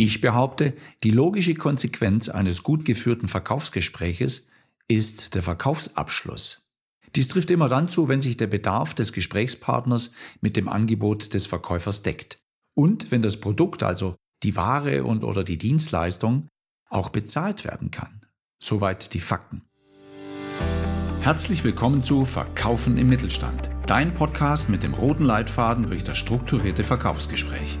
Ich behaupte, die logische Konsequenz eines gut geführten Verkaufsgespräches ist der Verkaufsabschluss. Dies trifft immer dann zu, wenn sich der Bedarf des Gesprächspartners mit dem Angebot des Verkäufers deckt und wenn das Produkt, also die Ware und oder die Dienstleistung, auch bezahlt werden kann. Soweit die Fakten. Herzlich willkommen zu Verkaufen im Mittelstand, dein Podcast mit dem roten Leitfaden durch das strukturierte Verkaufsgespräch.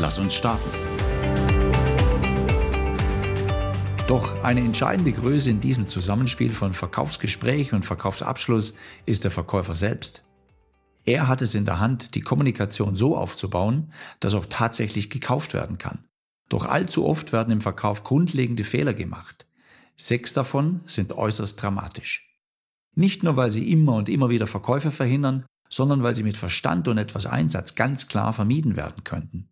Lass uns starten. Doch eine entscheidende Größe in diesem Zusammenspiel von Verkaufsgespräch und Verkaufsabschluss ist der Verkäufer selbst. Er hat es in der Hand, die Kommunikation so aufzubauen, dass auch tatsächlich gekauft werden kann. Doch allzu oft werden im Verkauf grundlegende Fehler gemacht. Sechs davon sind äußerst dramatisch. Nicht nur, weil sie immer und immer wieder Verkäufe verhindern, sondern weil sie mit Verstand und etwas Einsatz ganz klar vermieden werden könnten.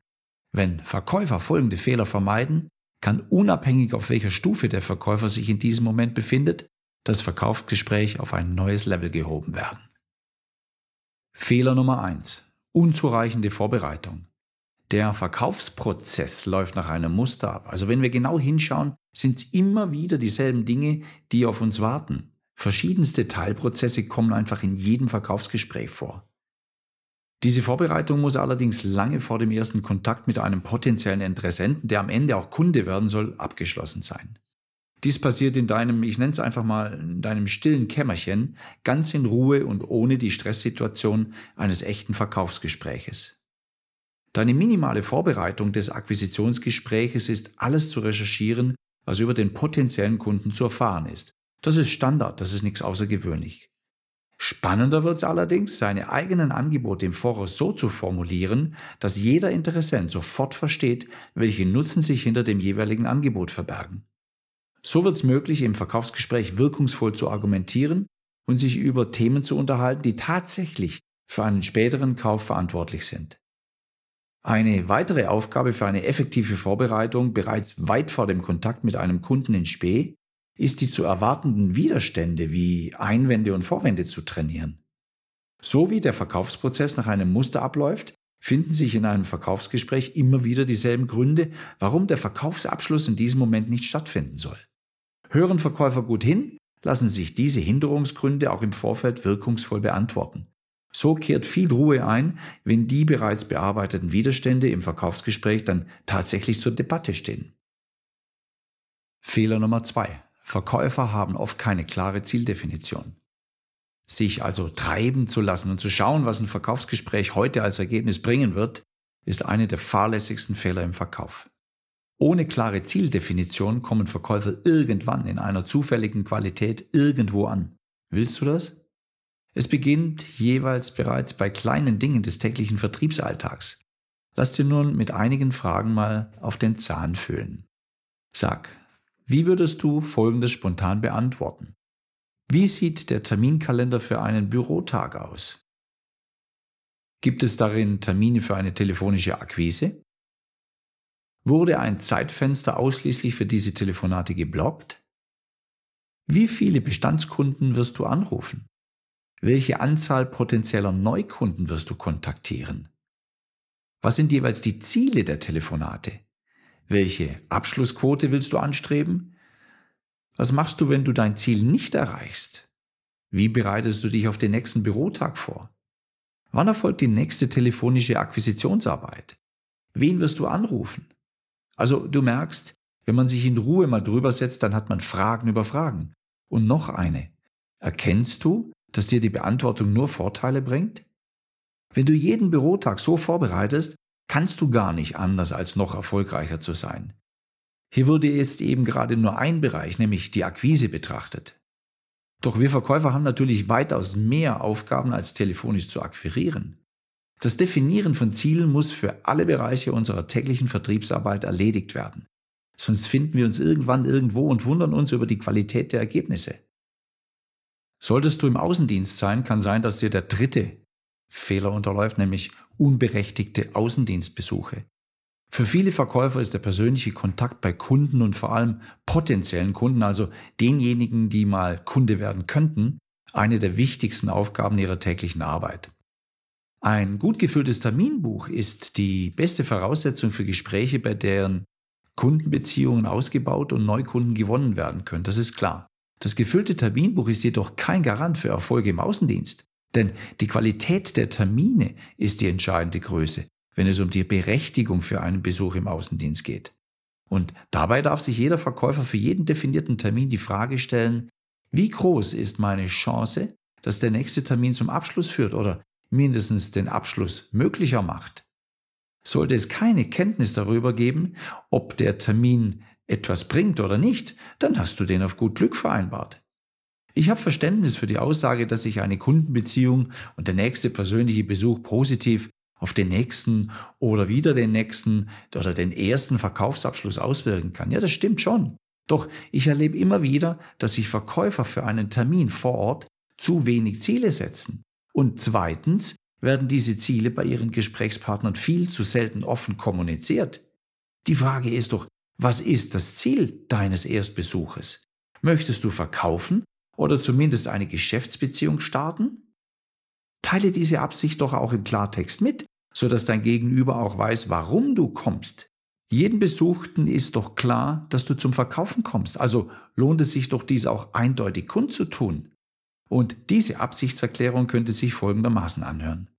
Wenn Verkäufer folgende Fehler vermeiden, kann unabhängig auf welcher Stufe der Verkäufer sich in diesem Moment befindet, das Verkaufsgespräch auf ein neues Level gehoben werden. Fehler Nummer eins: Unzureichende Vorbereitung. Der Verkaufsprozess läuft nach einem Muster ab. Also wenn wir genau hinschauen, sind es immer wieder dieselben Dinge, die auf uns warten. Verschiedenste Teilprozesse kommen einfach in jedem Verkaufsgespräch vor. Diese Vorbereitung muss allerdings lange vor dem ersten Kontakt mit einem potenziellen Interessenten, der am Ende auch Kunde werden soll, abgeschlossen sein. Dies passiert in deinem, ich nenne es einfach mal, in deinem stillen Kämmerchen, ganz in Ruhe und ohne die Stresssituation eines echten Verkaufsgespräches. Deine minimale Vorbereitung des Akquisitionsgespräches ist alles zu recherchieren, was über den potenziellen Kunden zu erfahren ist. Das ist Standard, das ist nichts außergewöhnlich. Spannender wird es allerdings, seine eigenen Angebote im Voraus so zu formulieren, dass jeder Interessent sofort versteht, welche Nutzen sich hinter dem jeweiligen Angebot verbergen. So wird es möglich, im Verkaufsgespräch wirkungsvoll zu argumentieren und sich über Themen zu unterhalten, die tatsächlich für einen späteren Kauf verantwortlich sind. Eine weitere Aufgabe für eine effektive Vorbereitung bereits weit vor dem Kontakt mit einem Kunden in Spee ist die zu erwartenden Widerstände wie Einwände und Vorwände zu trainieren. So wie der Verkaufsprozess nach einem Muster abläuft, finden sich in einem Verkaufsgespräch immer wieder dieselben Gründe, warum der Verkaufsabschluss in diesem Moment nicht stattfinden soll. Hören Verkäufer gut hin, lassen sich diese Hinderungsgründe auch im Vorfeld wirkungsvoll beantworten. So kehrt viel Ruhe ein, wenn die bereits bearbeiteten Widerstände im Verkaufsgespräch dann tatsächlich zur Debatte stehen. Fehler Nummer zwei. Verkäufer haben oft keine klare Zieldefinition. Sich also treiben zu lassen und zu schauen, was ein Verkaufsgespräch heute als Ergebnis bringen wird, ist eine der fahrlässigsten Fehler im Verkauf. Ohne klare Zieldefinition kommen Verkäufer irgendwann in einer zufälligen Qualität irgendwo an. Willst du das? Es beginnt jeweils bereits bei kleinen Dingen des täglichen Vertriebsalltags. Lass dir nun mit einigen Fragen mal auf den Zahn fühlen. Sag, wie würdest du Folgendes spontan beantworten? Wie sieht der Terminkalender für einen Bürotag aus? Gibt es darin Termine für eine telefonische Akquise? Wurde ein Zeitfenster ausschließlich für diese Telefonate geblockt? Wie viele Bestandskunden wirst du anrufen? Welche Anzahl potenzieller Neukunden wirst du kontaktieren? Was sind jeweils die Ziele der Telefonate? Welche Abschlussquote willst du anstreben? Was machst du, wenn du dein Ziel nicht erreichst? Wie bereitest du dich auf den nächsten Bürotag vor? Wann erfolgt die nächste telefonische Akquisitionsarbeit? Wen wirst du anrufen? Also du merkst, wenn man sich in Ruhe mal drüber setzt, dann hat man Fragen über Fragen. Und noch eine. Erkennst du, dass dir die Beantwortung nur Vorteile bringt? Wenn du jeden Bürotag so vorbereitest, kannst du gar nicht anders, als noch erfolgreicher zu sein. Hier wurde jetzt eben gerade nur ein Bereich, nämlich die Akquise betrachtet. Doch wir Verkäufer haben natürlich weitaus mehr Aufgaben als telefonisch zu akquirieren. Das Definieren von Zielen muss für alle Bereiche unserer täglichen Vertriebsarbeit erledigt werden. sonst finden wir uns irgendwann irgendwo und wundern uns über die Qualität der Ergebnisse. Solltest du im Außendienst sein, kann sein, dass dir der dritte Fehler unterläuft, nämlich unberechtigte Außendienstbesuche. Für viele Verkäufer ist der persönliche Kontakt bei Kunden und vor allem potenziellen Kunden, also denjenigen, die mal Kunde werden könnten, eine der wichtigsten Aufgaben ihrer täglichen Arbeit. Ein gut gefülltes Terminbuch ist die beste Voraussetzung für Gespräche, bei deren Kundenbeziehungen ausgebaut und Neukunden gewonnen werden können. Das ist klar. Das gefüllte Terminbuch ist jedoch kein Garant für Erfolge im Außendienst. Denn die Qualität der Termine ist die entscheidende Größe, wenn es um die Berechtigung für einen Besuch im Außendienst geht. Und dabei darf sich jeder Verkäufer für jeden definierten Termin die Frage stellen, wie groß ist meine Chance, dass der nächste Termin zum Abschluss führt oder mindestens den Abschluss möglicher macht? Sollte es keine Kenntnis darüber geben, ob der Termin etwas bringt oder nicht, dann hast du den auf gut Glück vereinbart. Ich habe Verständnis für die Aussage, dass sich eine Kundenbeziehung und der nächste persönliche Besuch positiv auf den nächsten oder wieder den nächsten oder den ersten Verkaufsabschluss auswirken kann. Ja, das stimmt schon. Doch ich erlebe immer wieder, dass sich Verkäufer für einen Termin vor Ort zu wenig Ziele setzen. Und zweitens werden diese Ziele bei ihren Gesprächspartnern viel zu selten offen kommuniziert. Die Frage ist doch, was ist das Ziel deines Erstbesuches? Möchtest du verkaufen oder zumindest eine Geschäftsbeziehung starten? Teile diese Absicht doch auch im Klartext mit, sodass dein Gegenüber auch weiß, warum du kommst. Jeden Besuchten ist doch klar, dass du zum Verkaufen kommst, also lohnt es sich doch dies auch eindeutig kundzutun. Und diese Absichtserklärung könnte sich folgendermaßen anhören.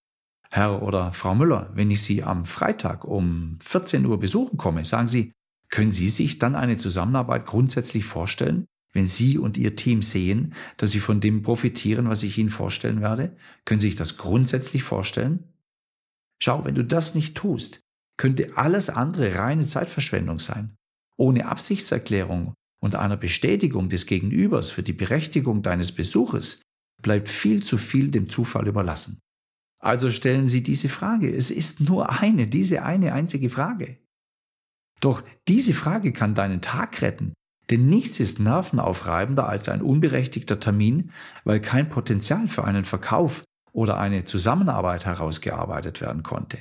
Herr oder Frau Müller, wenn ich Sie am Freitag um 14 Uhr besuchen komme, sagen Sie, können Sie sich dann eine Zusammenarbeit grundsätzlich vorstellen? Wenn Sie und Ihr Team sehen, dass Sie von dem profitieren, was ich Ihnen vorstellen werde, können Sie sich das grundsätzlich vorstellen? Schau, wenn du das nicht tust, könnte alles andere reine Zeitverschwendung sein. Ohne Absichtserklärung und einer Bestätigung des Gegenübers für die Berechtigung deines Besuches bleibt viel zu viel dem Zufall überlassen. Also stellen Sie diese Frage. Es ist nur eine, diese eine einzige Frage. Doch diese Frage kann deinen Tag retten, denn nichts ist nervenaufreibender als ein unberechtigter Termin, weil kein Potenzial für einen Verkauf oder eine Zusammenarbeit herausgearbeitet werden konnte.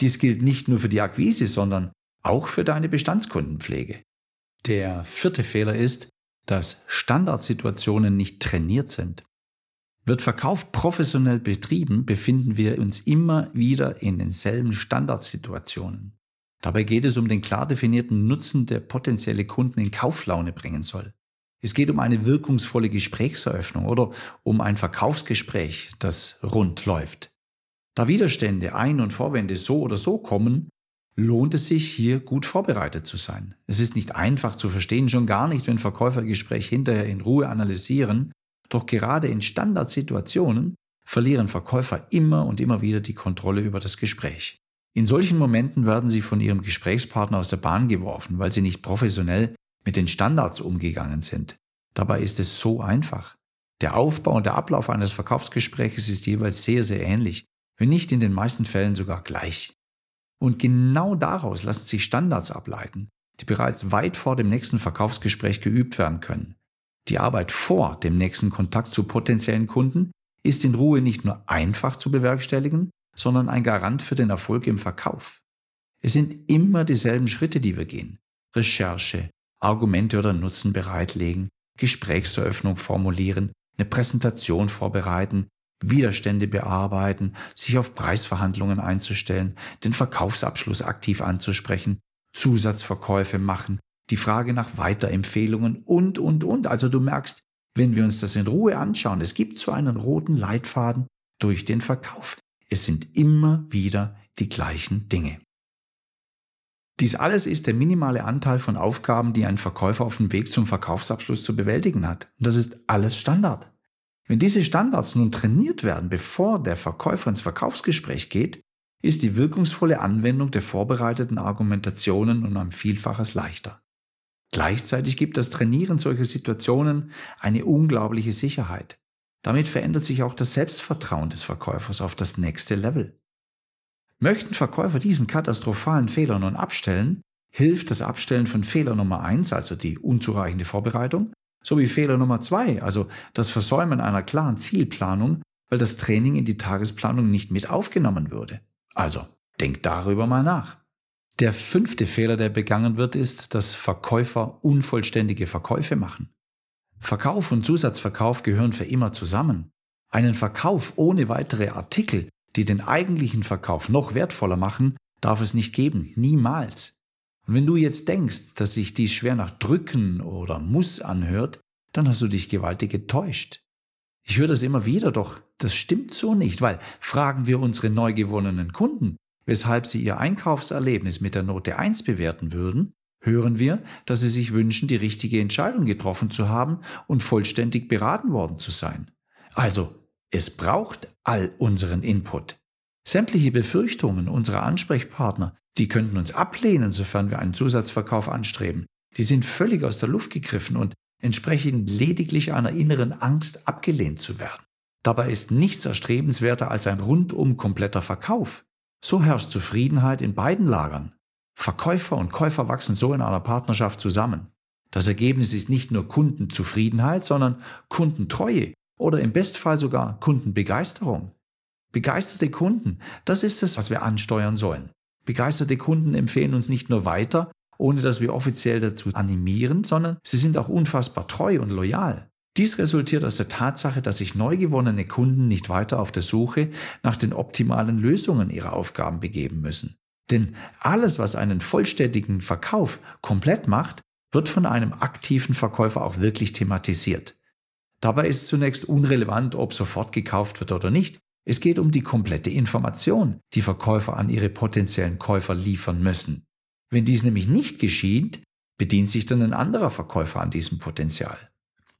Dies gilt nicht nur für die Akquise, sondern auch für deine Bestandskundenpflege. Der vierte Fehler ist, dass Standardsituationen nicht trainiert sind. Wird Verkauf professionell betrieben, befinden wir uns immer wieder in denselben Standardsituationen. Dabei geht es um den klar definierten Nutzen, der potenzielle Kunden in Kauflaune bringen soll. Es geht um eine wirkungsvolle Gesprächseröffnung oder um ein Verkaufsgespräch, das rund läuft. Da Widerstände, Ein- und Vorwände so oder so kommen, lohnt es sich, hier gut vorbereitet zu sein. Es ist nicht einfach zu verstehen, schon gar nicht, wenn Verkäufer Gespräch hinterher in Ruhe analysieren, doch gerade in Standardsituationen verlieren Verkäufer immer und immer wieder die Kontrolle über das Gespräch. In solchen Momenten werden sie von ihrem Gesprächspartner aus der Bahn geworfen, weil sie nicht professionell mit den Standards umgegangen sind. Dabei ist es so einfach. Der Aufbau und der Ablauf eines Verkaufsgespräches ist jeweils sehr, sehr ähnlich, wenn nicht in den meisten Fällen sogar gleich. Und genau daraus lassen sich Standards ableiten, die bereits weit vor dem nächsten Verkaufsgespräch geübt werden können. Die Arbeit vor dem nächsten Kontakt zu potenziellen Kunden ist in Ruhe nicht nur einfach zu bewerkstelligen, sondern ein Garant für den Erfolg im Verkauf. Es sind immer dieselben Schritte, die wir gehen. Recherche, Argumente oder Nutzen bereitlegen, Gesprächseröffnung formulieren, eine Präsentation vorbereiten, Widerstände bearbeiten, sich auf Preisverhandlungen einzustellen, den Verkaufsabschluss aktiv anzusprechen, Zusatzverkäufe machen, die Frage nach Weiterempfehlungen und, und, und. Also du merkst, wenn wir uns das in Ruhe anschauen, es gibt so einen roten Leitfaden durch den Verkauf. Es sind immer wieder die gleichen Dinge. Dies alles ist der minimale Anteil von Aufgaben, die ein Verkäufer auf dem Weg zum Verkaufsabschluss zu bewältigen hat. Und das ist alles Standard. Wenn diese Standards nun trainiert werden, bevor der Verkäufer ins Verkaufsgespräch geht, ist die wirkungsvolle Anwendung der vorbereiteten Argumentationen um ein Vielfaches leichter. Gleichzeitig gibt das Trainieren solcher Situationen eine unglaubliche Sicherheit. Damit verändert sich auch das Selbstvertrauen des Verkäufers auf das nächste Level. Möchten Verkäufer diesen katastrophalen Fehler nun abstellen, hilft das Abstellen von Fehler Nummer eins, also die unzureichende Vorbereitung, sowie Fehler Nummer zwei, also das Versäumen einer klaren Zielplanung, weil das Training in die Tagesplanung nicht mit aufgenommen würde. Also, denk darüber mal nach. Der fünfte Fehler, der begangen wird, ist, dass Verkäufer unvollständige Verkäufe machen. Verkauf und Zusatzverkauf gehören für immer zusammen. Einen Verkauf ohne weitere Artikel, die den eigentlichen Verkauf noch wertvoller machen, darf es nicht geben, niemals. Und wenn du jetzt denkst, dass sich dies schwer nach Drücken oder Muss anhört, dann hast du dich gewaltig getäuscht. Ich höre das immer wieder, doch das stimmt so nicht, weil fragen wir unsere neu gewonnenen Kunden, weshalb sie ihr Einkaufserlebnis mit der Note 1 bewerten würden, hören wir, dass sie sich wünschen, die richtige Entscheidung getroffen zu haben und vollständig beraten worden zu sein. Also, es braucht all unseren Input. Sämtliche Befürchtungen unserer Ansprechpartner, die könnten uns ablehnen, sofern wir einen Zusatzverkauf anstreben. Die sind völlig aus der Luft gegriffen und entsprechen lediglich einer inneren Angst, abgelehnt zu werden. Dabei ist nichts erstrebenswerter als ein rundum kompletter Verkauf. So herrscht Zufriedenheit in beiden Lagern. Verkäufer und Käufer wachsen so in einer Partnerschaft zusammen. Das Ergebnis ist nicht nur Kundenzufriedenheit, sondern Kundentreue oder im Bestfall sogar Kundenbegeisterung. Begeisterte Kunden, das ist es, was wir ansteuern sollen. Begeisterte Kunden empfehlen uns nicht nur weiter, ohne dass wir offiziell dazu animieren, sondern sie sind auch unfassbar treu und loyal. Dies resultiert aus der Tatsache, dass sich neu gewonnene Kunden nicht weiter auf der Suche nach den optimalen Lösungen ihrer Aufgaben begeben müssen. Denn alles, was einen vollständigen Verkauf komplett macht, wird von einem aktiven Verkäufer auch wirklich thematisiert. Dabei ist zunächst unrelevant, ob sofort gekauft wird oder nicht. Es geht um die komplette Information, die Verkäufer an ihre potenziellen Käufer liefern müssen. Wenn dies nämlich nicht geschieht, bedient sich dann ein anderer Verkäufer an diesem Potenzial.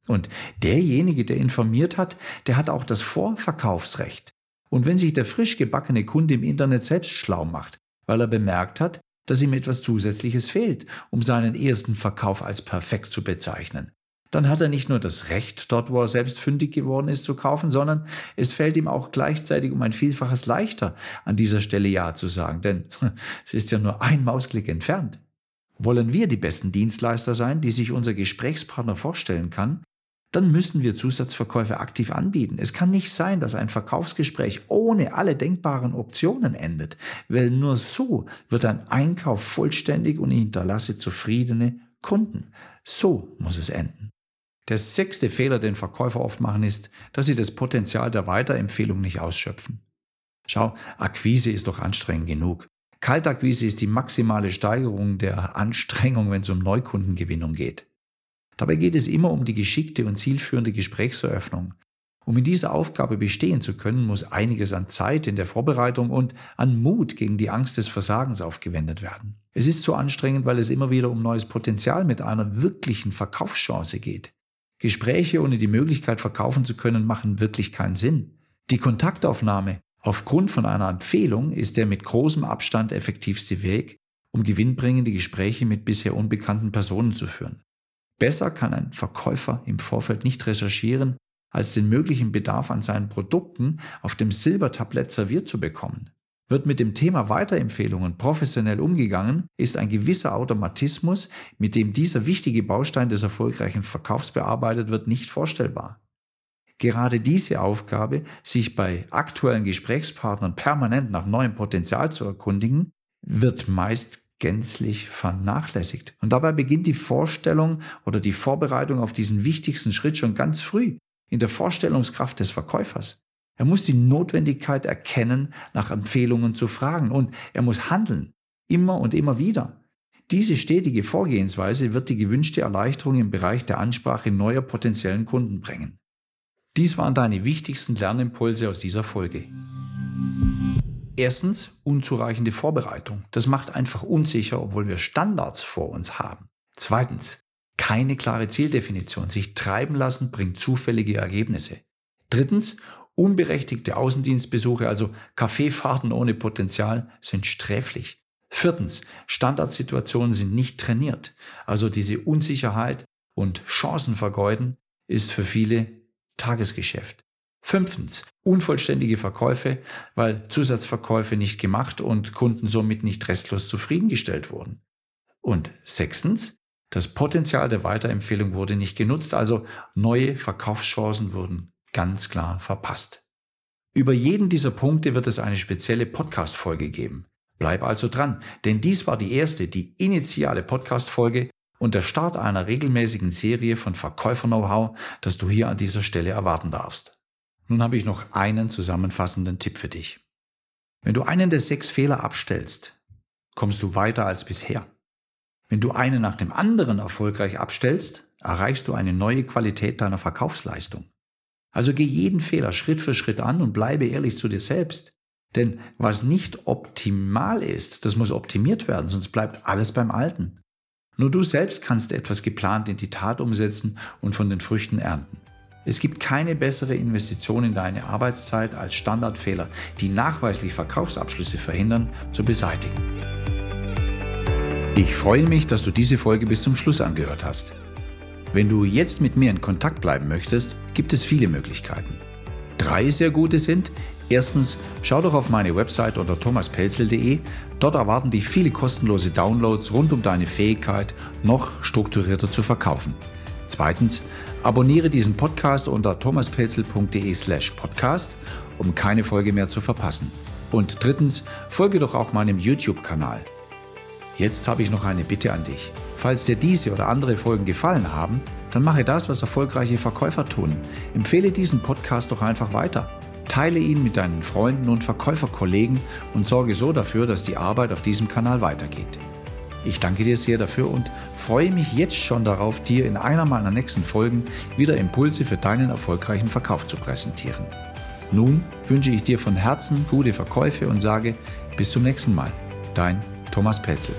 Und derjenige, der informiert hat, der hat auch das Vorverkaufsrecht. Und wenn sich der frisch gebackene Kunde im Internet selbst schlau macht, weil er bemerkt hat, dass ihm etwas Zusätzliches fehlt, um seinen ersten Verkauf als perfekt zu bezeichnen, dann hat er nicht nur das Recht, dort wo er selbst fündig geworden ist, zu kaufen, sondern es fällt ihm auch gleichzeitig um ein Vielfaches leichter, an dieser Stelle Ja zu sagen, denn es ist ja nur ein Mausklick entfernt. Wollen wir die besten Dienstleister sein, die sich unser Gesprächspartner vorstellen kann, dann müssen wir Zusatzverkäufe aktiv anbieten. Es kann nicht sein, dass ein Verkaufsgespräch ohne alle denkbaren Optionen endet, weil nur so wird ein Einkauf vollständig und ich hinterlasse zufriedene Kunden. So muss es enden. Der sechste Fehler, den Verkäufer oft machen, ist, dass sie das Potenzial der Weiterempfehlung nicht ausschöpfen. Schau, Akquise ist doch anstrengend genug. Kaltakquise ist die maximale Steigerung der Anstrengung, wenn es um Neukundengewinnung geht. Dabei geht es immer um die geschickte und zielführende Gesprächseröffnung. Um in dieser Aufgabe bestehen zu können, muss einiges an Zeit in der Vorbereitung und an Mut gegen die Angst des Versagens aufgewendet werden. Es ist so anstrengend, weil es immer wieder um neues Potenzial mit einer wirklichen Verkaufschance geht. Gespräche ohne die Möglichkeit verkaufen zu können machen wirklich keinen Sinn. Die Kontaktaufnahme aufgrund von einer Empfehlung ist der mit großem Abstand effektivste Weg, um gewinnbringende Gespräche mit bisher unbekannten Personen zu führen. Besser kann ein Verkäufer im Vorfeld nicht recherchieren, als den möglichen Bedarf an seinen Produkten auf dem Silbertablett serviert zu bekommen. Wird mit dem Thema Weiterempfehlungen professionell umgegangen, ist ein gewisser Automatismus, mit dem dieser wichtige Baustein des erfolgreichen Verkaufs bearbeitet wird, nicht vorstellbar. Gerade diese Aufgabe, sich bei aktuellen Gesprächspartnern permanent nach neuem Potenzial zu erkundigen, wird meist gänzlich vernachlässigt. Und dabei beginnt die Vorstellung oder die Vorbereitung auf diesen wichtigsten Schritt schon ganz früh in der Vorstellungskraft des Verkäufers. Er muss die Notwendigkeit erkennen, nach Empfehlungen zu fragen und er muss handeln, immer und immer wieder. Diese stetige Vorgehensweise wird die gewünschte Erleichterung im Bereich der Ansprache neuer potenziellen Kunden bringen. Dies waren deine wichtigsten Lernimpulse aus dieser Folge. Erstens, unzureichende Vorbereitung. Das macht einfach unsicher, obwohl wir Standards vor uns haben. Zweitens, keine klare Zieldefinition. Sich treiben lassen bringt zufällige Ergebnisse. Drittens, Unberechtigte Außendienstbesuche, also Kaffeefahrten ohne Potenzial, sind sträflich. Viertens, Standardsituationen sind nicht trainiert. Also diese Unsicherheit und Chancenvergeuden ist für viele Tagesgeschäft. Fünftens, unvollständige Verkäufe, weil Zusatzverkäufe nicht gemacht und Kunden somit nicht restlos zufriedengestellt wurden. Und sechstens, das Potenzial der Weiterempfehlung wurde nicht genutzt, also neue Verkaufschancen wurden ganz klar verpasst. Über jeden dieser Punkte wird es eine spezielle Podcast-Folge geben. Bleib also dran, denn dies war die erste, die initiale Podcast-Folge und der Start einer regelmäßigen Serie von Verkäufer-Know-how, das du hier an dieser Stelle erwarten darfst. Nun habe ich noch einen zusammenfassenden Tipp für dich. Wenn du einen der sechs Fehler abstellst, kommst du weiter als bisher. Wenn du einen nach dem anderen erfolgreich abstellst, erreichst du eine neue Qualität deiner Verkaufsleistung. Also geh jeden Fehler Schritt für Schritt an und bleibe ehrlich zu dir selbst. Denn was nicht optimal ist, das muss optimiert werden, sonst bleibt alles beim Alten. Nur du selbst kannst etwas geplant in die Tat umsetzen und von den Früchten ernten. Es gibt keine bessere Investition in deine Arbeitszeit als Standardfehler, die nachweislich Verkaufsabschlüsse verhindern, zu beseitigen. Ich freue mich, dass du diese Folge bis zum Schluss angehört hast. Wenn du jetzt mit mir in Kontakt bleiben möchtest, gibt es viele Möglichkeiten. Drei sehr gute sind, erstens, schau doch auf meine Website unter thomaspelzel.de. Dort erwarten dich viele kostenlose Downloads rund um deine Fähigkeit, noch strukturierter zu verkaufen. Zweitens, abonniere diesen Podcast unter thomaspelzel.de slash podcast, um keine Folge mehr zu verpassen. Und drittens, folge doch auch meinem YouTube-Kanal. Jetzt habe ich noch eine Bitte an dich. Falls dir diese oder andere Folgen gefallen haben, dann mache das, was erfolgreiche Verkäufer tun. Empfehle diesen Podcast doch einfach weiter. Teile ihn mit deinen Freunden und Verkäuferkollegen und sorge so dafür, dass die Arbeit auf diesem Kanal weitergeht. Ich danke dir sehr dafür und freue mich jetzt schon darauf, dir in einer meiner nächsten Folgen wieder Impulse für deinen erfolgreichen Verkauf zu präsentieren. Nun wünsche ich dir von Herzen gute Verkäufe und sage bis zum nächsten Mal. Dein Thomas Pelzel.